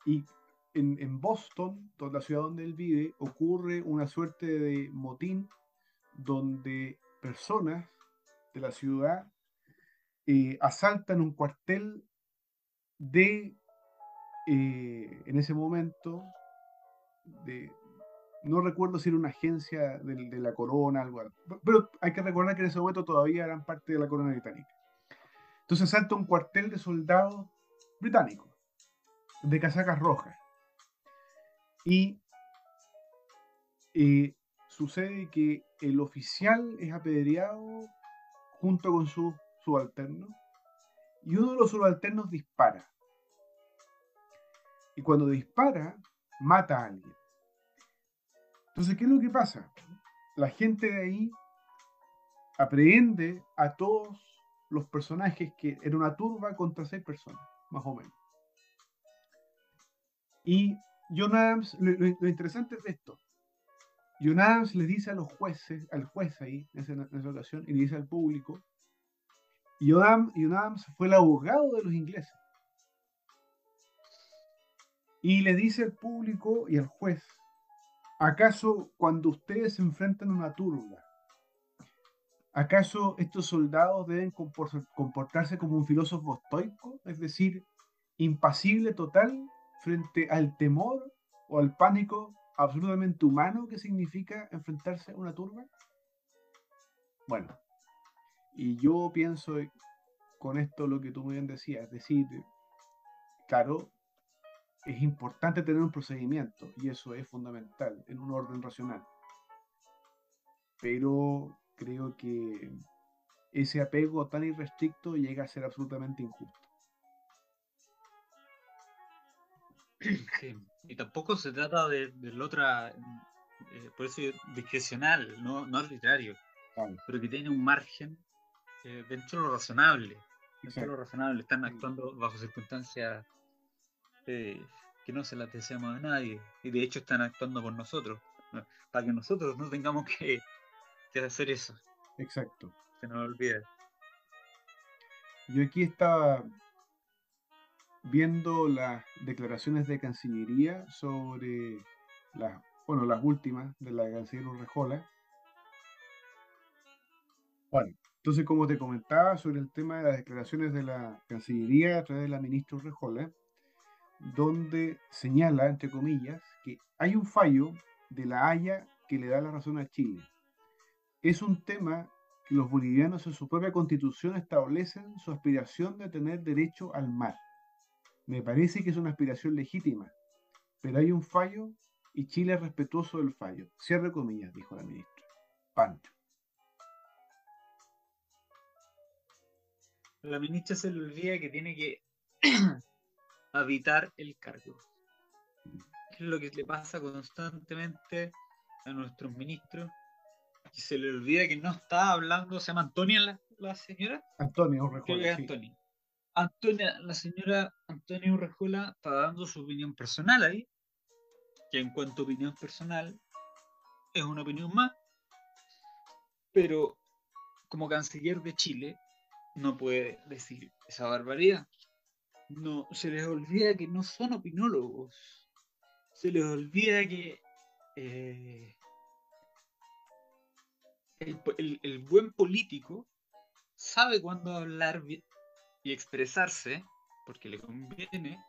Y en, Boston, la ciudad donde él vive, ocurre una suerte de motín donde personas de la ciudad eh, asaltan un cuartel de, eh, en ese momento, de, no recuerdo si era una agencia de, la corona, algo, pero hay que recordar que en ese momento todavía eran parte de la corona británica. Entonces asalta un cuartel de soldados británicos, de casacas rojas. Y eh, sucede que el oficial es apedreado junto con su subalterno y uno de los subalternos dispara. Y cuando dispara, mata a alguien. Entonces, ¿qué es lo que pasa? La gente de ahí aprehende a todos los personajes que era una turba contra seis personas, más o menos. Y John Adams, lo, interesante es esto. John Adams le dice a los jueces, al juez ahí, en esa, ocasión, y le dice al público, y Adams, fue el abogado de los ingleses. Y le dice al público y al juez, ¿acaso cuando ustedes se enfrentan a una turba, ¿acaso estos soldados deben comportarse como un filósofo estoico? Es decir, impasible total frente al temor o al pánico absolutamente humano que significa enfrentarse a una turba? Bueno, y yo pienso con esto lo que tú muy bien decías, es decir, claro, es importante tener un procedimiento y eso es fundamental en un orden racional. Pero creo que ese apego tan irrestricto llega a ser absolutamente injusto. Y tampoco se trata de, la otra, eh, por eso discrecional, no, no arbitrario, pero que tiene un margen eh, dentro de lo razonable. Dentro de lo razonable, están actuando bajo circunstancias eh, que no se las deseamos a nadie, y de hecho están actuando por nosotros, para que nosotros no tengamos que, que hacer eso. Exacto. Se nos olvida. Yo aquí estaba viendo las declaraciones de Cancillería sobre las, bueno, las últimas de la canciller Urrejola. Bueno, entonces como te comentaba sobre el tema de las declaraciones de la Cancillería a través de la ministra Urrejola, donde señala, entre comillas, que hay un fallo de la Haya que le da la razón a Chile. Es un tema que los bolivianos en su propia constitución establecen su aspiración de tener derecho al mar. Me parece que es una aspiración legítima, pero hay un fallo y Chile es respetuoso del fallo. Cierre comillas, dijo la ministra. Pancho. La ministra se le olvida que tiene que habitar el cargo. Es lo que le pasa constantemente a nuestros ministros. Y se le olvida que no está hablando, se llama Antonia la, señora. Antonia, Antonia. Antonia, la señora Antonia Urrejola está dando su opinión personal ahí, que en cuanto a opinión personal es una opinión más, pero como canciller de Chile no puede decir esa barbaridad. No, se les olvida que no son opinólogos. Se les olvida que eh, el, el, buen político sabe cuándo hablar y expresarse porque le conviene,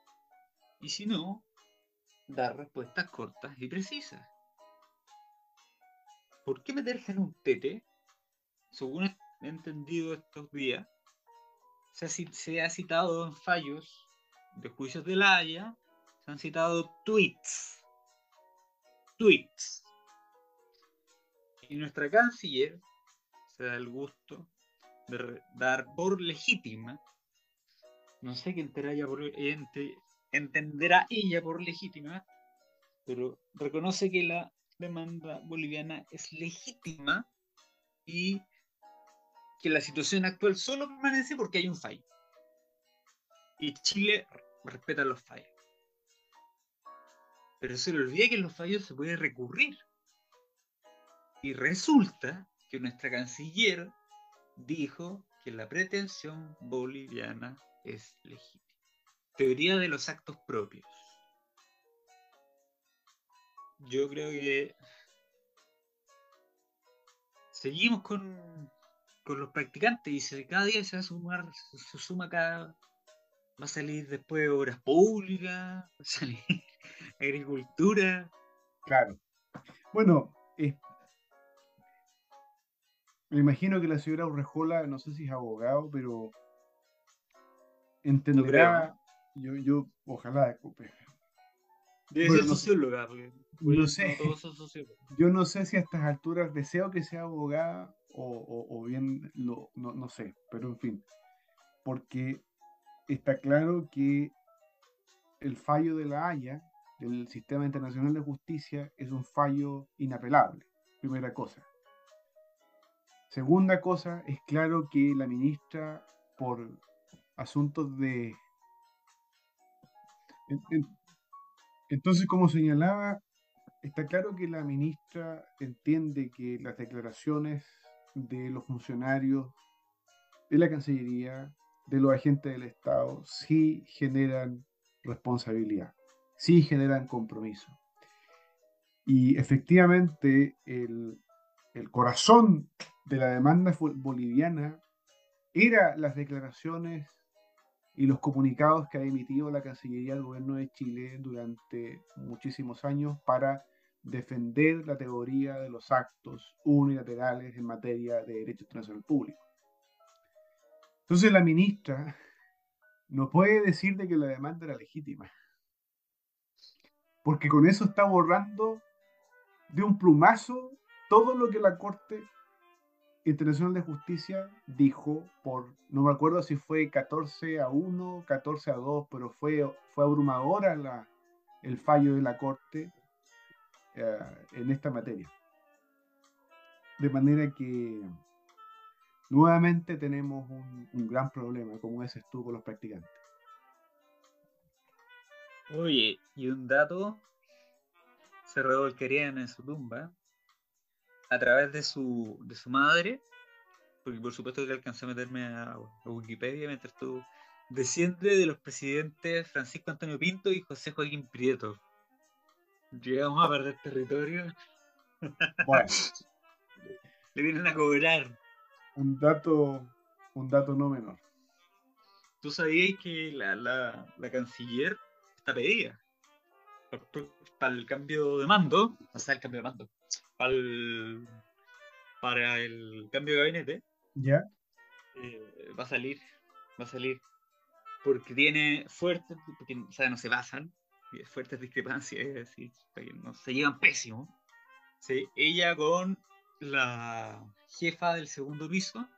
y si no, dar respuestas cortas y precisas. ¿Por qué meterse en un tete? Según he entendido estos días, se ha, citado en fallos de juicios de la Haya, se han citado tweets. Tweets. Y nuestra canciller se da el gusto de dar por legítima no sé qué entenderá por, entenderá ella por legítima, pero reconoce que la demanda boliviana es legítima y que la situación actual solo permanece porque hay un fallo. Y Chile respeta los fallos. Pero se le olvida que los fallos se puede recurrir. Y resulta que nuestra canciller dijo que la pretensión boliviana es legítima. Teoría de los actos propios. Yo creo que seguimos con, con los practicantes y cada día se va a sumar, se, suma cada, va a salir después obras públicas, va a salir agricultura. Claro. Bueno, me imagino que la señora Urrejola, no sé si es abogado, pero entenderá, yo, yo, ojalá, Debe ser socióloga, no sé, yo no sé si a estas alturas deseo que sea abogada o, bien lo, no, no sé, pero en fin, porque está claro que el fallo de la Haya, del Sistema Internacional de Justicia, es un fallo inapelable, primera cosa. Segunda cosa, es claro que la ministra, por asuntos de... Entonces, como señalaba, está claro que la ministra entiende que las declaraciones de los funcionarios de la Cancillería, de los agentes del Estado, sí generan responsabilidad, sí generan compromiso. Y efectivamente el, el corazón de la demanda boliviana era las declaraciones y los comunicados que ha emitido la Cancillería del Gobierno de Chile durante muchísimos años para defender la teoría de los actos unilaterales en materia de derecho internacional público. Entonces la ministra no puede decir de que la demanda era legítima, porque con eso está borrando de un plumazo todo lo que la Corte Internacional de Justicia dijo por, no me acuerdo si fue 14 a 1, 14 a 2, pero fue, fue abrumadora la, el fallo de la Corte eh, en esta materia. De manera que nuevamente tenemos un, gran problema, como ese estuvo con los practicantes. Oye, y un dato, se revolcarían en su tumba a través de su, de su madre, porque por supuesto que alcancé a meterme a, Wikipedia mientras tú desciende de los presidentes Francisco Antonio Pinto y José Joaquín Prieto. Llegamos a perder territorio. Bueno. Le vienen a cobrar. Un dato, un dato no menor. ¿Tú sabías que la, la, la canciller está pedida? Para el cambio de mando, o sea, el cambio de mando, para el cambio de gabinete. Ya. Eh, va a salir, va a salir. Porque tiene fuertes, porque, o sea, no se basan, fuertes discrepancias, es decir, no se llevan pésimo. Sí, ella con la jefa del segundo piso.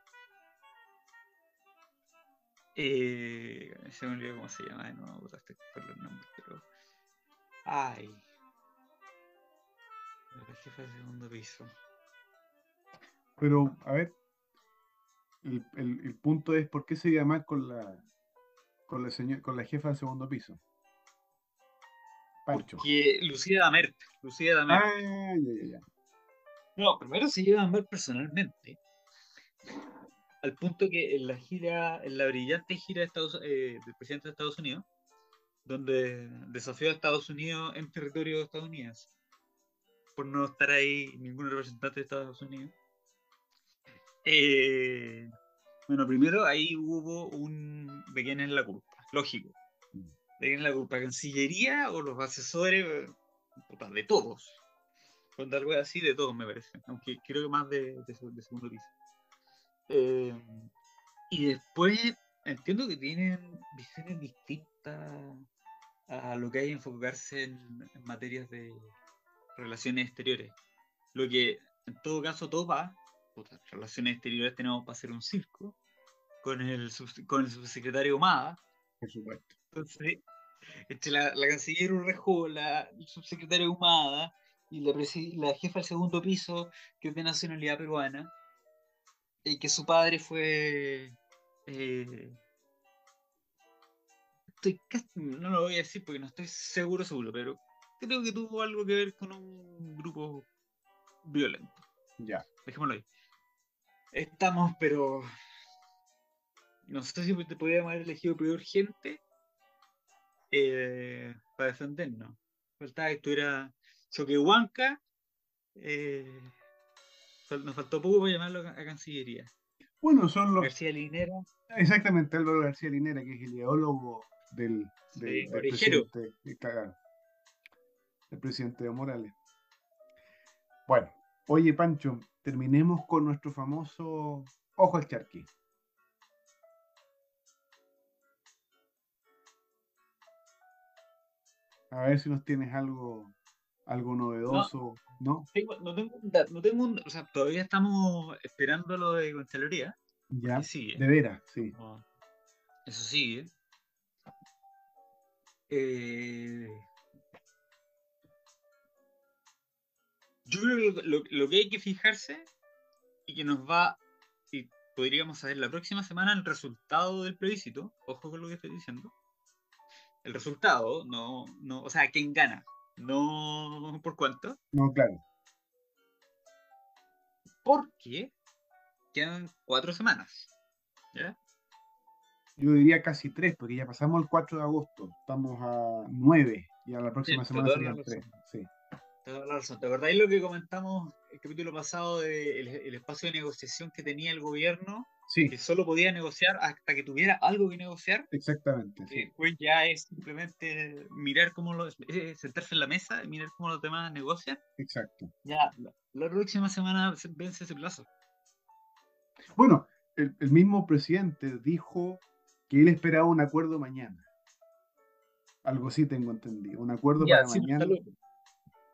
Eh, se me olvidó cómo se llama, no me acuerdo los nombres, pero. Ay, la jefa del segundo piso. Pero, a ver, el, el, punto es por qué se llama con la con la señor, con la jefa del segundo piso. Pancho. Porque Lucía Damert. Lucía Damert. Ah, ya, ya, No, primero se llevan mal personalmente. Al punto que en la gira, en la brillante gira de Estados, eh, del presidente de Estados Unidos, donde desafió a Estados Unidos en territorio estadounidense, por no estar ahí ningún representante de Estados Unidos. Eh, bueno, primero ahí hubo un de quién es la culpa, lógico. ¿De quién es la culpa? ¿Cancillería o los asesores? de todos. Cuando algo así, de todos me parece. Aunque creo que más de, de, segundo piso. Eh, y después entiendo que tienen visiones distintas a lo que hay enfocarse en materias de, relaciones exteriores. Lo que en todo caso todo va, relaciones exteriores tenemos para hacer un circo con el, con el subsecretario Humada. Por supuesto. Entonces, entre la, la canciller Urrejola, el subsecretario Humada y la, la jefa del segundo piso, que es de nacionalidad peruana, y que su padre fue. eh, estoy casi- no lo voy a decir porque no estoy seguro, seguro, pero creo que tuvo algo que ver con un grupo violento. Ya. Dejémoslo ahí. Estamos, pero. No sé si te podríamos haber elegido peor gente eh, para defendernos. Faltaba que estuviera Choquehuanca. Eh, nos faltó poco para llamarlo a, Cancillería. Bueno, son los. García Linera. Exactamente, Álvaro García Linera, que es el ideólogo del, del, Sí, del orejero. presidente. claro, el presidente Evo Morales. Bueno, oye Pancho, terminemos con nuestro famoso ojo al charqui. A ver si nos tienes algo, algo novedoso, ¿no? Tengo- no tengo un no tengo un- o sea, todavía estamos esperando lo de Contraloría. Ya, sigue. de veras, sí. No, Eso sigue. Eh, yo creo que lo, lo que hay que fijarse y que nos va, y podríamos saber la próxima semana el resultado del plebiscito, ojo con lo que estoy diciendo. El resultado, no, no, o sea, quién gana, no por cuánto, No, claro. porque quedan cuatro semanas. ¿Ya? Yo diría casi tres, porque ya pasamos el 4 de agosto, estamos a 9, y a la próxima Sí, semana serían tres. Sí. Toda la razón. ¿Te acordáis lo que comentamos el capítulo pasado del el espacio de negociación que tenía el gobierno? sí, Que solo podía negociar hasta que tuviera algo que negociar. exactamente. Sí. después ya es simplemente mirar cómo eh, sentarse en la mesa y mirar cómo los demás negocian. Exacto. Ya, la, la próxima semana se- vence ese plazo. Bueno, el, el mismo presidente dijo que él esperaba un acuerdo mañana. Algo así tengo entendido. Un acuerdo Ya, para sí, mañana. está loco.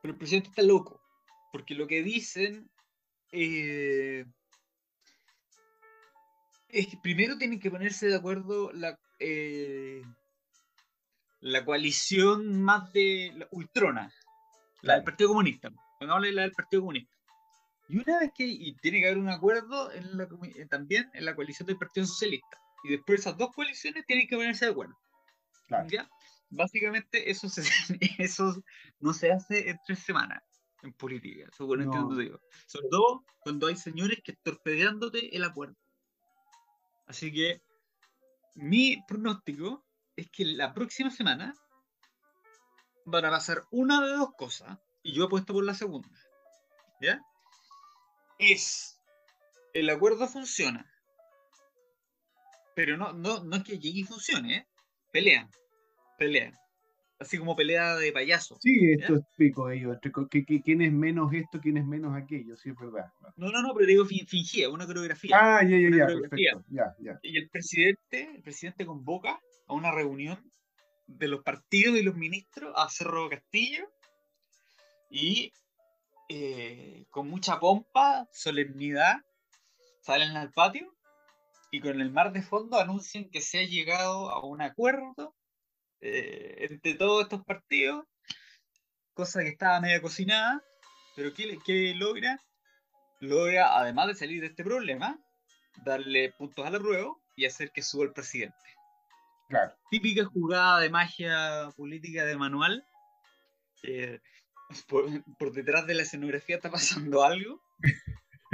Pero el presidente está loco. Porque lo que dicen eh, es que primero tienen que ponerse de acuerdo la, eh, la coalición más de la ultrona, la del Claro. Partido Comunista. Pongámosle la del Partido Comunista. Y una vez que y tiene que haber un acuerdo en la eh, también en la coalición del Partido Socialista. Y después esas dos coaliciones tienen que ponerse de acuerdo. Claro. ¿Ya? Básicamente eso, se, eso no se hace en tres semanas en política, según No. entiendo digo. Sobre todo cuando hay señores que torpedeándote el acuerdo. Así que mi pronóstico es que la próxima semana van a pasar una de dos cosas, y yo apuesto por la segunda. ¿Ya? Es el acuerdo funciona. Pero no, no, no es que llegue y funcione, ¿eh? Pelean. Pelean. Así como pelea de payaso. Sí, esto es pico ellos. ¿Quién es menos esto, quién es menos aquello? Sí, es verdad. No, no, no, pero digo fin- fingía, una coreografía. Ah, ya, ya, ya, perfecto. Ya, ya. Y el presidente, el presidente convoca a una reunión de los partidos y los ministros a Cerro Castillo y eh, con mucha pompa, solemnidad, salen al patio y con el mar de fondo anuncian que se ha llegado a un acuerdo eh, entre todos estos partidos, cosa que estaba media cocinada, pero ¿qué, qué logra? Logra, además de salir de este problema, darle puntos a la prueba y hacer que suba el presidente. Claro. Típica jugada de magia política de manual. eh, por, por detrás de la escenografía está pasando algo.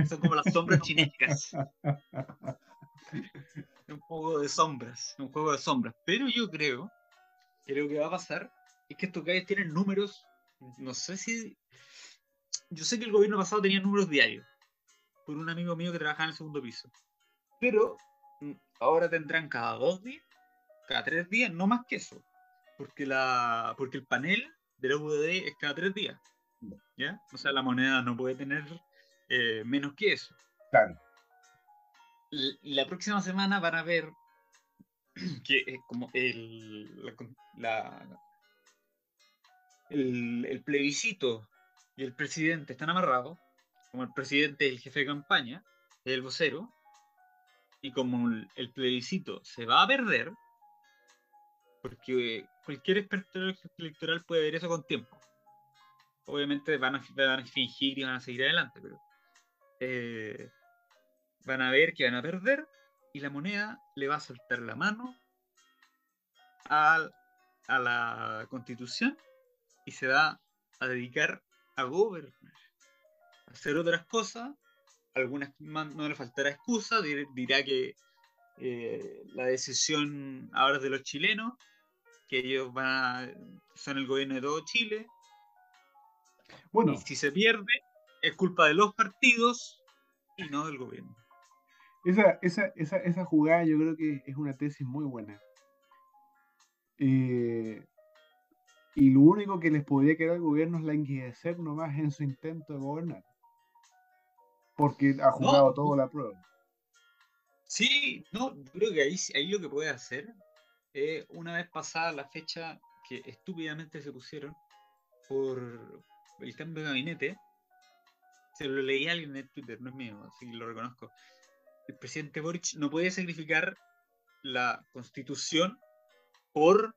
Son como las sombras chinescas. Un poco de sombras. Un juego de sombras. Pero yo creo lo que va a pasar es que estos gallos tienen números. No sé si. Yo sé que el gobierno pasado tenía números diarios. Por un amigo mío que trabajaba en el segundo piso. Pero mm, ahora tendrán cada dos días, cada tres días, no más que eso. Porque, la, porque el panel de la UDD es cada tres días. ¿Ya? O sea, la moneda no puede tener eh, menos que eso. Claro. La próxima semana van a ver que eh, como el, la, la- el, el plebiscito y el presidente están amarrados, como el presidente es el jefe de campaña, es el vocero, y como el, el plebiscito se va a perder, porque cualquier experto electoral puede ver eso con tiempo. Obviamente van a, van a fingir y van a seguir adelante, pero eh, van a ver que van a perder y la moneda le va a soltar la mano a, a la constitución y se va a dedicar a gobernar, a hacer otras cosas. Algunas no le faltará excusa, dirá que eh, la decisión ahora es de los chilenos, que ellos van a, son el gobierno de todo Chile. Bueno, y si se pierde, es culpa de los partidos y no del gobierno. Esa, esa, esa, esa jugada yo creo que es una tesis muy buena. Eh, y lo único que les podría quedar al gobierno es la languidecer nomás en su intento de gobernar. Porque ha jugado todo la prueba. Sí, no, creo que ahí, ahí lo que puede hacer es una vez pasada la fecha que estúpidamente se pusieron por el cambio de gabinete, se lo leí a alguien en Twitter, no es mío, así que lo reconozco. El presidente Boric no puede sacrificar la constitución por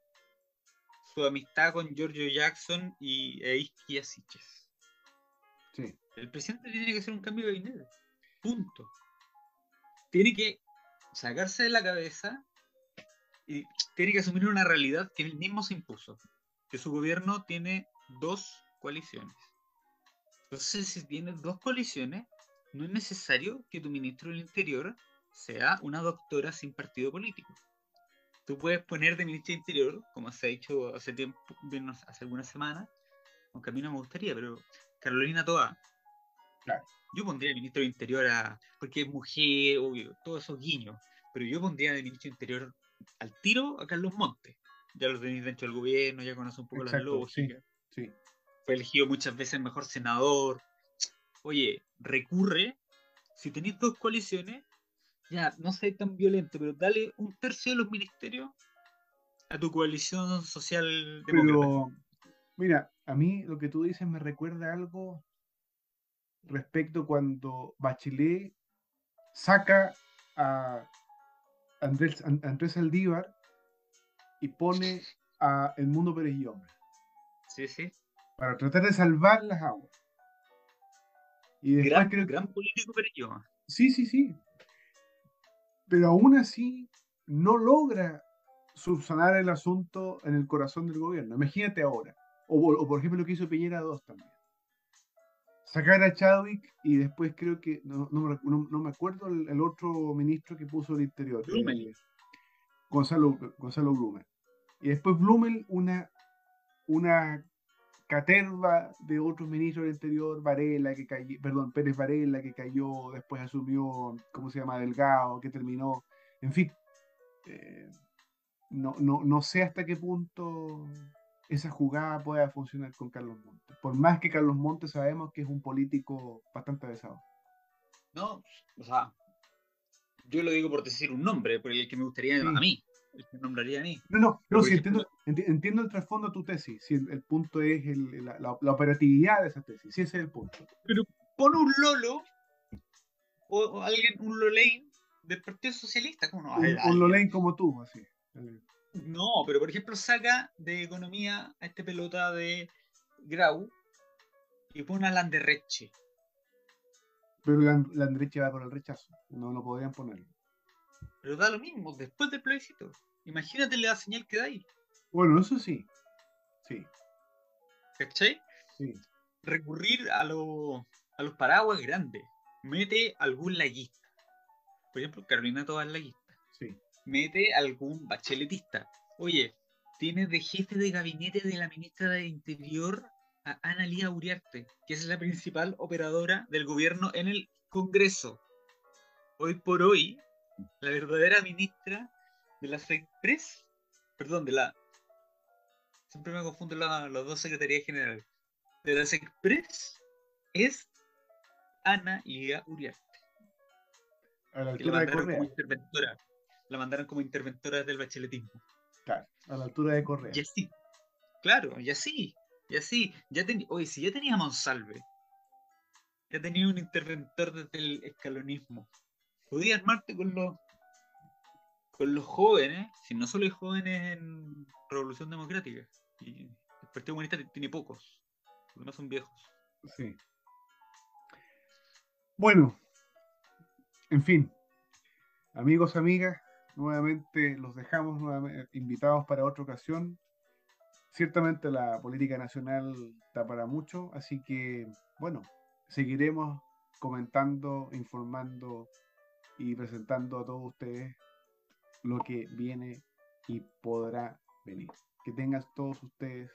su amistad con Giorgio Jackson y Eisky Asiches. Sí. El presidente tiene que hacer un cambio de gabinete. Punto. Tiene que sacarse de la cabeza y tiene que asumir una realidad que él mismo se impuso. Que su gobierno tiene dos coaliciones. Entonces, si tienes dos coaliciones, no es necesario que tu ministro del Interior sea una doctora sin partido político. Tú puedes poner de ministro del Interior, como se ha dicho hace tiempo, hace algunas semanas, aunque a mí no me gustaría, pero Carolina Toa. Yo pondría de ministro del Interior a. porque es mujer, obvio, todos esos guiños. Pero yo pondría de ministro del Interior al tiro a Carlos Montes. Ya lo tenéis dentro del gobierno, ya conoce un poco la lógica. sí fue elegido muchas veces mejor senador. Oye, recurre, si tenéis dos coaliciones, ya, no sé tan violento, pero dale un tercio de los ministerios a tu coalición social demócrata. mira, a mí lo que tú dices me recuerda algo respecto cuando Bachelet saca a Andrés, Andrés Aldívar y pone a El Mundo Pérez y Hombre. Sí, sí para tratar de salvar las aguas. Y gran, gran político yo. Sí, sí, sí. Pero aún así no logra subsanar el asunto en el corazón del gobierno. Imagínate ahora. O, por ejemplo lo que hizo Piñera 2 también. Sacar a Chadwick y después creo que, no, no, me acuerdo el, otro ministro que puso el interior. Eh, Gonzalo, Gonzalo Blumel. Y después Blumel una, una caterva de otros ministros del Interior, Varela, que cayó, perdón, Pérez Varela, que cayó, después asumió, ¿cómo se llama? Delgado, que terminó, en fin, eh, no, no, no sé hasta qué punto esa jugada pueda funcionar con Carlos Montes. Por más que Carlos Montes sabemos que es un político bastante pesado. No, o sea, yo lo digo por decir un nombre, por el que me gustaría a mí nombraría a mí. No, no, no sí, entiendo, entiendo, el trasfondo de tu tesis. Si el, punto es la, operatividad de esa tesis. Sí, ese es el punto. Pero pon un Lolo o, alguien, un Lolein del Partido Socialista. ¿cómo no? Un, un Lolein como tú, así. No, pero por ejemplo, saca de economía a este pelota de Grau y pone a Landerreche. Pero Landerreche va por el rechazo. No lo podrían poner. Pero da lo mismo, después del plebiscito. Imagínate la señal que da ahí. Bueno, eso sí. Sí. ¿Cachai? Sí. Recurrir a, a los paraguas grandes. Mete algún laguista. Por ejemplo, Carolina Toda es laguista. Sí. Mete algún bacheletista. Oye, tienes de jefe de gabinete de la ministra de Interior a Ana Lía Uriarte, que es la principal operadora del gobierno en el Congreso. Hoy por hoy, la verdadera ministra de la SECPRES, perdón, de la. Siempre me confundo las dos secretarías generales. De la SECPRES es Ana Lía Uriarte. A la altura de Correa. Como interventora. La mandaron como interventora del bacheletismo. Claro, a la altura de Correa. Y así. Claro, y así. Y así. Ya Oye, si ya tenía Monsalve, ya tenía un interventor desde el escalonismo podía armarte con los con los jóvenes, si no solo hay jóvenes en Revolución Democrática, y el Partido Comunista tiene pocos, los demás son viejos. Sí. Bueno, En fin, amigos, amigas, nuevamente los dejamos nuevamente invitados para otra ocasión. Ciertamente la política nacional está para mucho, así que, bueno, seguiremos comentando, informando y presentando a todos ustedes lo que viene y podrá venir. Que tengan todos ustedes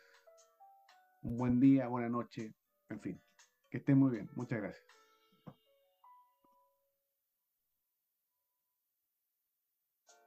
un buen día, buena noche, en fin. Que estén muy bien. Muchas gracias.